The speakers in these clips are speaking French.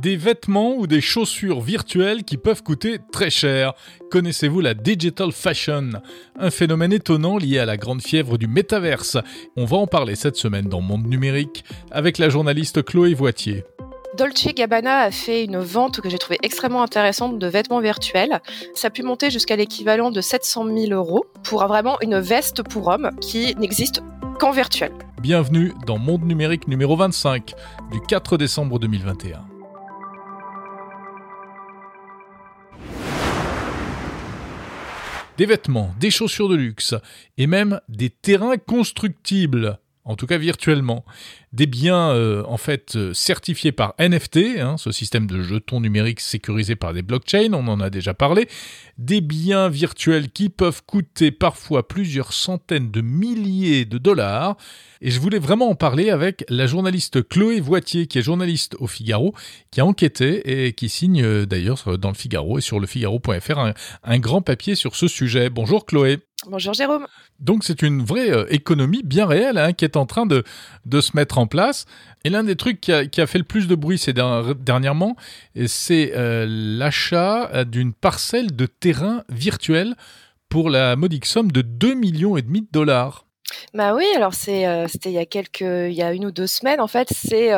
Des vêtements ou des chaussures virtuelles qui peuvent coûter très cher. Connaissez-vous la digital fashion? Un phénomène étonnant lié à la grande fièvre du métaverse. On va en parler cette semaine dans Monde Numérique avec la journaliste Chloé Voitier. Dolce Gabbana a fait une vente que j'ai trouvée extrêmement intéressante de vêtements virtuels. Ça a pu monter jusqu'à l'équivalent de 700 000 euros pour vraiment une veste pour homme qui n'existe qu'en virtuel. Bienvenue dans Monde Numérique numéro 25 du 4 décembre 2021. Des vêtements, des chaussures de luxe et même des terrains constructibles en tout cas virtuellement, des biens euh, en fait euh, certifiés par NFT, hein, ce système de jetons numériques sécurisés par des blockchains, on en a déjà parlé, des biens virtuels qui peuvent coûter parfois plusieurs centaines de milliers de dollars. Et je voulais vraiment en parler avec la journaliste Chloé Voitier, qui est journaliste au Figaro, qui a enquêté et qui signe euh, d'ailleurs dans le Figaro et sur le Figaro.fr un, un grand papier sur ce sujet. Bonjour Chloé. Bonjour Jérôme. Donc c'est une vraie euh, économie bien réelle hein, qui est en train de, se mettre en place. Et l'un des trucs qui a, qui a, fait le plus de bruit ces dernièrement, c'est euh, l'achat euh, d'une parcelle de terrain virtuel pour la modique somme de 2 millions et demi de dollars. Bah oui, alors c'est c'était il y a quelques il y a une ou deux semaines en fait, c'est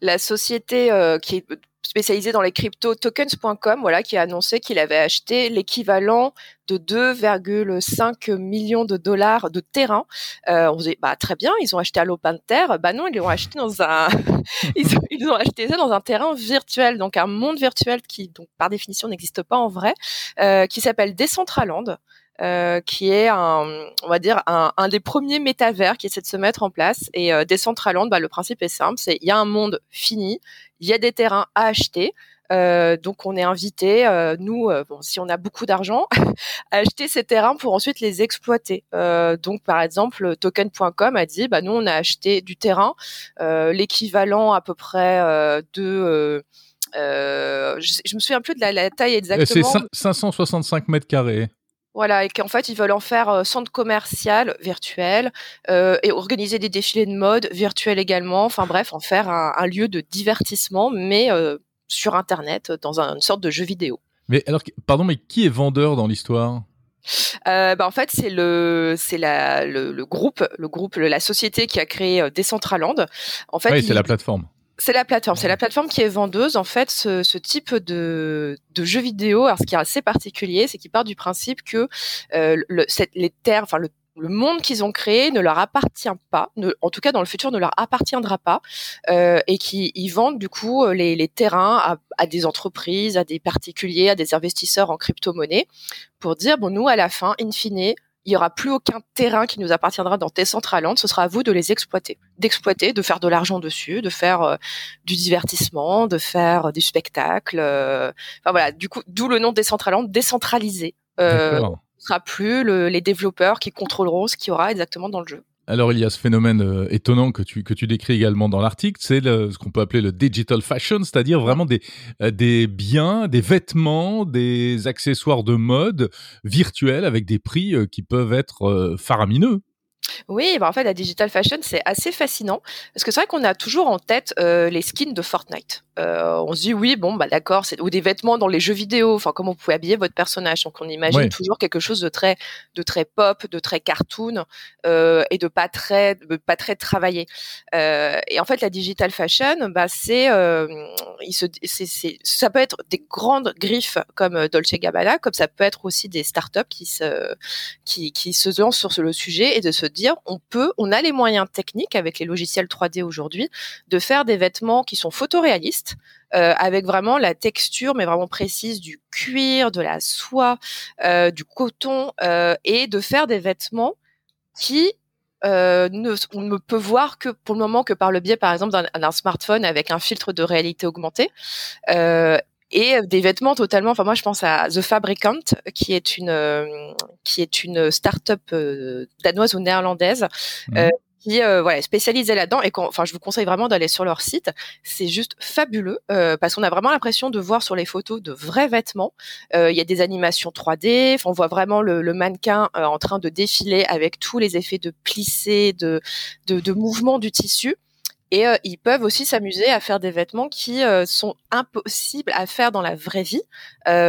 la société qui est spécialisé dans les crypto tokens.com, voilà, qui a annoncé qu'il avait acheté l'équivalent de 2,5 millions de dollars de terrain. Euh, on se dit, bah très bien, ils ont acheté à l'open terre. Bah non, ils l'ont acheté dans un, ils, ont, ils, ont, acheté ça dans un terrain virtuel, donc un monde virtuel qui, donc par définition, n'existe pas en vrai, euh, qui s'appelle Decentraland. Euh, qui est un, on va dire un, un, des premiers métavers qui essaie de se mettre en place. Et euh, Decentraland, bah, le principe est simple, c'est il y a un monde fini, il y a des terrains à acheter. Euh, donc on est invité, euh, nous, euh, bon, si on a beaucoup d'argent, à acheter ces terrains pour ensuite les exploiter. Euh, donc par exemple, token.com a dit, bah nous on a acheté du terrain, l'équivalent à peu près de je, je, me souviens plus de la, la taille exactement. C'est 565 mètres carrés. Voilà, et qu'en fait, ils veulent en faire euh, centre commercial virtuel euh, et organiser des défilés de mode virtuels également. Enfin bref, en faire un, un lieu de divertissement, mais euh, sur Internet, dans un, une sorte de jeu vidéo. Mais alors, pardon, mais qui est vendeur dans l'histoire? Euh, bah en fait, c'est le c'est la le, le, groupe le groupe la société qui a créé Decentraland. En fait, oui, c'est la plateforme. C'est la plateforme. C'est la plateforme qui est vendeuse. En fait, ce, ce type de, de jeu vidéo, alors ce qui est assez particulier, c'est qu'il part du principe que euh, le, cette, les terres, enfin le, le monde qu'ils ont créé ne leur appartient pas, ne, en tout cas dans le futur ne leur appartiendra pas, euh, et qui ils vendent du coup les, les terrains à, à, des entreprises, à des particuliers, à des investisseurs en crypto-monnaie, pour dire bon nous à la fin, in fine, il y aura plus aucun terrain qui nous appartiendra dans Decentraland. Ce sera à vous de les exploiter, d'exploiter, de faire de l'argent dessus, de faire euh, du divertissement, de faire du spectacle. Euh, enfin voilà, du coup, d'où le nom Decentraland, décentralisé. Euh, ce sera plus le, les développeurs qui contrôleront ce qu'il y aura exactement dans le jeu. Alors il y a ce phénomène euh, étonnant que tu, que tu décris également dans l'article, c'est ce qu'on peut appeler le digital fashion, c'est-à-dire vraiment des, euh, des biens, des vêtements, des accessoires de mode virtuels avec des prix euh, qui peuvent être faramineux. Oui, bah en fait, la digital fashion, c'est assez fascinant parce que c'est vrai qu'on a toujours en tête euh, les skins de Fortnite. Euh, on se dit oui, bon, bah d'accord, c'est ou des vêtements dans les jeux vidéo. Enfin, comment vous pouvez habiller votre personnage? Donc, on imagine oui. toujours quelque chose de très, de très pop, de très cartoon euh, et de pas très, de pas très travaillé. Euh, et en fait, la digital fashion, bah c'est, euh, il se, c'est, c'est, ça peut être des grandes griffes comme Dolce Gabbana, comme ça peut être aussi des startups qui se, qui, qui se lancent sur le sujet et de se dire on peut, on a les moyens techniques avec les logiciels 3D aujourd'hui de faire des vêtements qui sont photoréalistes euh, avec vraiment la texture mais vraiment précise du cuir, de la soie, euh, du coton euh, et de faire des vêtements qui ne, on ne peut voir que pour le moment que par le biais, par exemple, d'un smartphone avec un filtre de réalité augmentée. Et des vêtements totalement. Enfin, moi, je pense à The Fabricant, qui est une euh, qui est une start-up euh, danoise ou néerlandaise. Mmh. Euh, qui euh, voilà spécialisée là-dedans et enfin je vous conseille vraiment d'aller sur leur site c'est juste fabuleux euh, parce qu'on a vraiment l'impression de voir sur les photos de vrais vêtements il y a des animations 3D on voit vraiment le, le mannequin en train de défiler avec tous les effets de plissé de de, de mouvement du tissu Et ils peuvent aussi s'amuser à faire des vêtements qui sont impossibles à faire dans la vraie vie,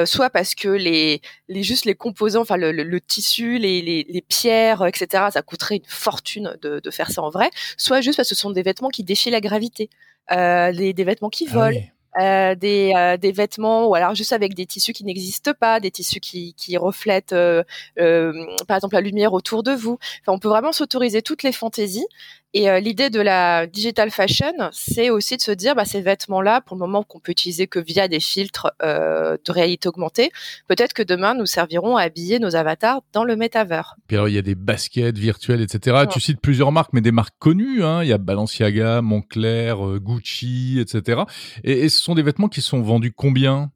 soit parce que les, les juste les composants, enfin le, le, tissu, les, les, les, pierres, etc. Ça coûterait une fortune de, de, faire ça en vrai, soit juste parce que ce sont des vêtements qui défient la gravité, euh, des, des vêtements qui ah volent. Euh, des, euh, des, vêtements ou alors juste avec des tissus qui n'existent pas, des tissus qui, qui reflètent euh, euh par exemple la lumière autour de vous. Enfin, on peut vraiment s'autoriser toutes les fantaisies et euh, l'idée de la digital fashion, c'est aussi de se dire, bah, ces vêtements-là, pour le moment qu'on peut utiliser que via des filtres euh, de réalité augmentée, peut-être que demain nous serviront à habiller nos avatars dans le métavers. Puis alors il y a des baskets virtuelles, etc. Tu cites plusieurs marques, mais des marques connues. Hein. Il y a Balenciaga, Moncler, euh, Gucci, etc. Et, et ce sont des vêtements qui sont vendus combien?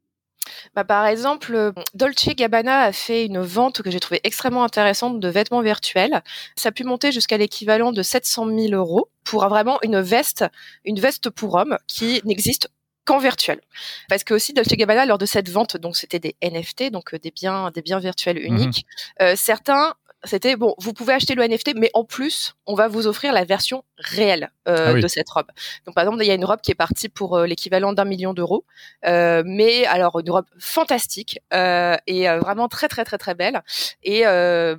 Bah, par exemple, euh, Dolce Gabbana a fait une vente que j'ai trouvée extrêmement intéressante de vêtements virtuels. Ça a pu monter jusqu'à l'équivalent de 700 000 euros pour vraiment une veste, une veste pour homme qui n'existe qu'en virtuel. Parce que aussi Dolce Gabbana lors de cette vente, donc c'était des NFT, donc euh, des biens, des biens virtuels mmh uniques. Euh, certains c'était bon, vous pouvez acheter le NFT, mais en plus, on va vous offrir la version réelle euh, ah de cette robe. Donc, par exemple, il y a une robe qui est partie pour euh, l'équivalent d'un million d'euros, euh, mais alors une robe fantastique et vraiment très très très très belle. Et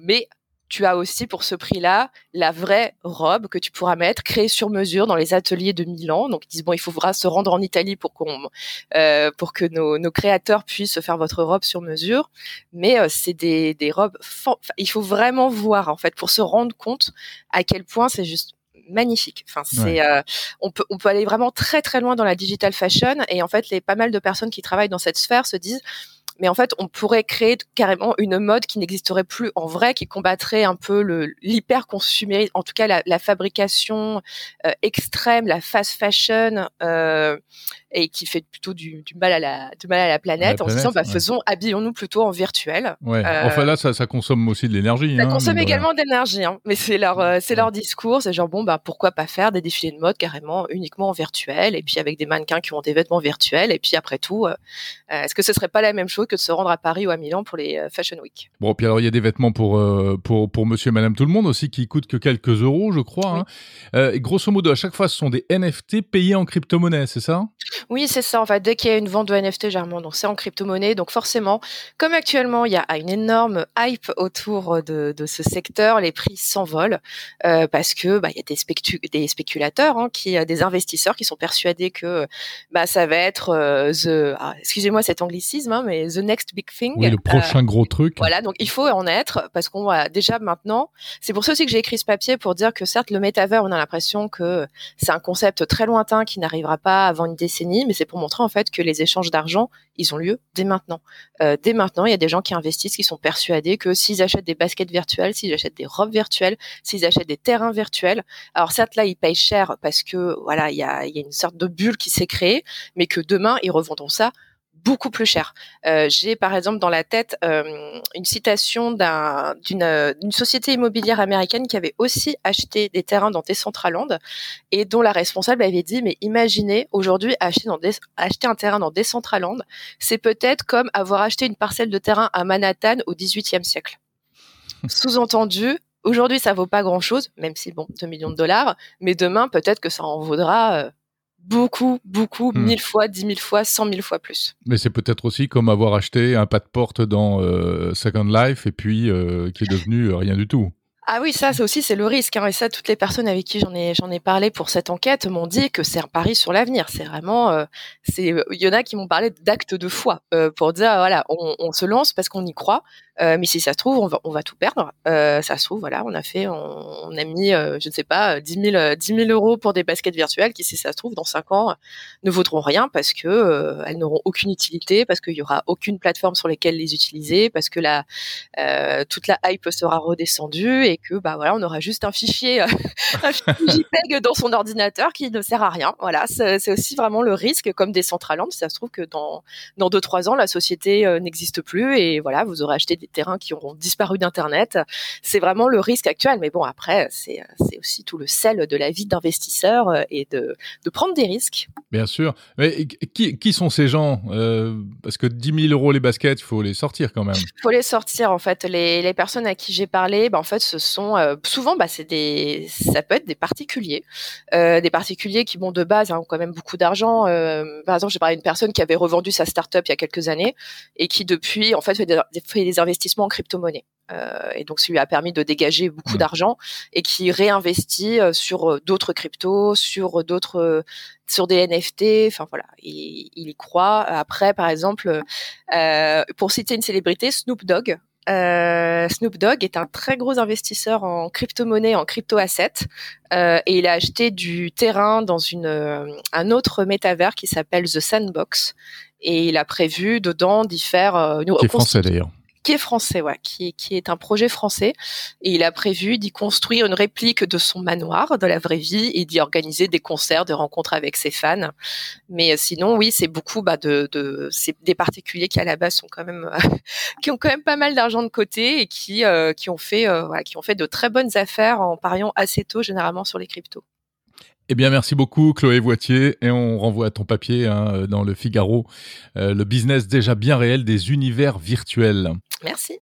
mais tu as aussi pour ce prix-là la vraie robe que tu pourras mettre, créée sur mesure dans les ateliers de Milan. Donc ils disent bon, il faudra se rendre en Italie pour qu'on, euh, pour que nos, nos, créateurs puissent faire votre robe sur mesure. Mais euh, c'est des, des robes, il faut vraiment voir en fait pour se rendre compte à quel point c'est juste magnifique. Enfin, c'est, euh, on peut, on peut aller vraiment très très loin dans la digital fashion et en fait, les pas mal de personnes qui travaillent dans cette sphère se disent mais en fait, on pourrait créer carrément une mode qui n'existerait plus en vrai, qui combattrait un peu le l'hyper consumérisme, en tout cas la, la fabrication euh, extrême, la fast fashion, euh, et qui fait plutôt du, du, mal à la du mal à la planète, en se disant bah, faisons habillons-nous plutôt en virtuel. Ouais. Euh, enfin là, ça, ça consomme aussi de l'énergie. Ça hein, consomme également de l'énergie, hein, mais c'est leur c'est leur discours, c'est genre bon bah pourquoi pas faire des défilés de mode carrément uniquement en virtuel, et puis avec des mannequins qui ont des vêtements virtuels, et puis après tout, est-ce que ce serait pas la même chose que de se rendre à Paris ou à Milan pour les Fashion Week Bon, puis alors il y a des vêtements pour pour pour Monsieur et Madame tout le monde aussi qui coûtent que quelques euros, je crois. Hein. grosso modo, à chaque fois, ce sont des NFT payés en crypto-monnaie, c'est ça? Oui, c'est ça. En fait, dès qu'il y a une vente de NFT, généralement, donc c'est en crypto-monnaie. Donc forcément, comme actuellement, il y a une énorme hype autour de, de ce secteur, les prix s'envolent euh, parce que bah, il y a des, des spéculateurs, hein, qui, euh, des investisseurs qui sont persuadés que bah, ça va être euh, the, ah, excusez-moi cet anglicisme, hein, mais the next big thing. Oui, le prochain gros truc. Voilà, donc il faut en être parce qu'on va déjà maintenant. C'est pour ça aussi que j'ai écrit ce papier pour dire que certes, le métavers, on a l'impression que c'est un concept très lointain qui n'arrivera pas avant une décennie mais c'est pour montrer en fait que les échanges d'argent, ils ont lieu dès maintenant. Euh, dès maintenant, il y a des gens qui investissent, qui sont persuadés que s'ils achètent des baskets virtuelles, s'ils achètent des robes virtuelles, s'ils achètent des terrains virtuels, alors certes là, ils payent cher parce que voilà, il y a, y a une sorte de bulle qui s'est créée, mais que demain, ils revendront ça beaucoup plus cher. Euh, J'ai par exemple dans la tête euh, une citation d'une un, société immobilière américaine qui avait aussi acheté des terrains dans Decentraland et dont la responsable avait dit mais imaginez aujourd'hui acheter, dans des, acheter un terrain dans Decentraland, c'est peut-être comme avoir acheté une parcelle de terrain à Manhattan au XVIIIe siècle. Sous-entendu, aujourd'hui ça vaut pas grand-chose, même si bon 2 millions de dollars, mais demain peut-être que ça en vaudra beaucoup, beaucoup, hmm. mille fois, dix mille fois, cent mille fois plus. Mais c'est peut-être aussi comme avoir acheté un pas de porte dans euh, Second Life et puis euh, qui est devenu euh, rien du tout. Ah oui, ça, c'est aussi c'est le risque. Hein. Et ça, toutes les personnes avec qui j'en ai j'en ai parlé pour cette enquête m'ont dit que c'est un pari sur l'avenir. C'est vraiment, c'est il y en a qui m'ont parlé d'actes de foi pour dire voilà, on, on se lance parce qu'on y croit. Euh, mais si ça se trouve, on va, on va tout perdre. Euh, ça se trouve, voilà, on a fait, on, on a mis, euh, je ne sais pas, 10 000, 10 000 euros pour des baskets virtuelles qui, si ça se trouve, dans 5 ans, ne vaudront rien parce que euh, elles n'auront aucune utilité, parce qu'il y aura aucune plateforme sur lesquelles les utiliser, parce que la, toute la hype sera redescendue et que, bah voilà, on aura juste un fichier, un fichier JPEG dans son ordinateur qui ne sert à rien. Voilà, c'est aussi vraiment le risque, comme des Centraland. Ça se trouve que dans dans deux trois ans, la société n'existe plus et voilà, vous aurez acheté des terrains qui auront disparu d'Internet. C'est vraiment le risque actuel. Mais bon, après, c'est aussi tout le sel de la vie d'investisseur euh, et de, de prendre des risques. Bien sûr. Mais qui, qui sont ces gens euh, Parce que 10 000 euros les baskets, il faut les sortir quand même. Il faut les sortir, en fait. Les, les personnes à qui j'ai parlé, ben, en fait, ce sont souvent, bah, c'est des, ça peut être des particuliers, des particuliers qui, bon, de base, hein, ont quand même beaucoup d'argent. par exemple, j'ai parlé d'une personne qui avait revendu sa startup il y a quelques années et qui depuis, en fait, fait des, fait des investissements en crypto-monnaie. Euh, et donc ça lui a permis de dégager beaucoup mmh. d'argent et qui réinvestit euh, sur euh, d'autres cryptos, sur d'autres, sur des NFT. Enfin voilà, il, il, y croit. Après, par exemple, pour citer une célébrité, Snoop Dogg. Snoop Dogg est un très gros investisseur en crypto-monnaie, en crypto-assets, et il a acheté du terrain dans une, un autre métavers qui s'appelle The Sandbox, et il a prévu dedans d'y faire. Euh, qui est français d'ailleurs qui est français, ouais, qui, qui est un projet français. Et il a prévu d'y construire une réplique de son manoir de la vraie vie et d'y organiser des concerts, des rencontres avec ses fans. Mais euh, sinon, oui, c'est beaucoup bah, de, de c'est des particuliers qui à la base sont quand même qui ont quand même pas mal d'argent de côté et qui euh, qui ont fait euh, voilà, qui ont fait de très bonnes affaires en pariant assez tôt généralement sur les cryptos. Eh bien, merci beaucoup, Chloé Voitier. Et on renvoie à ton papier hein, dans le Figaro, le business déjà bien réel des univers virtuels. Merci.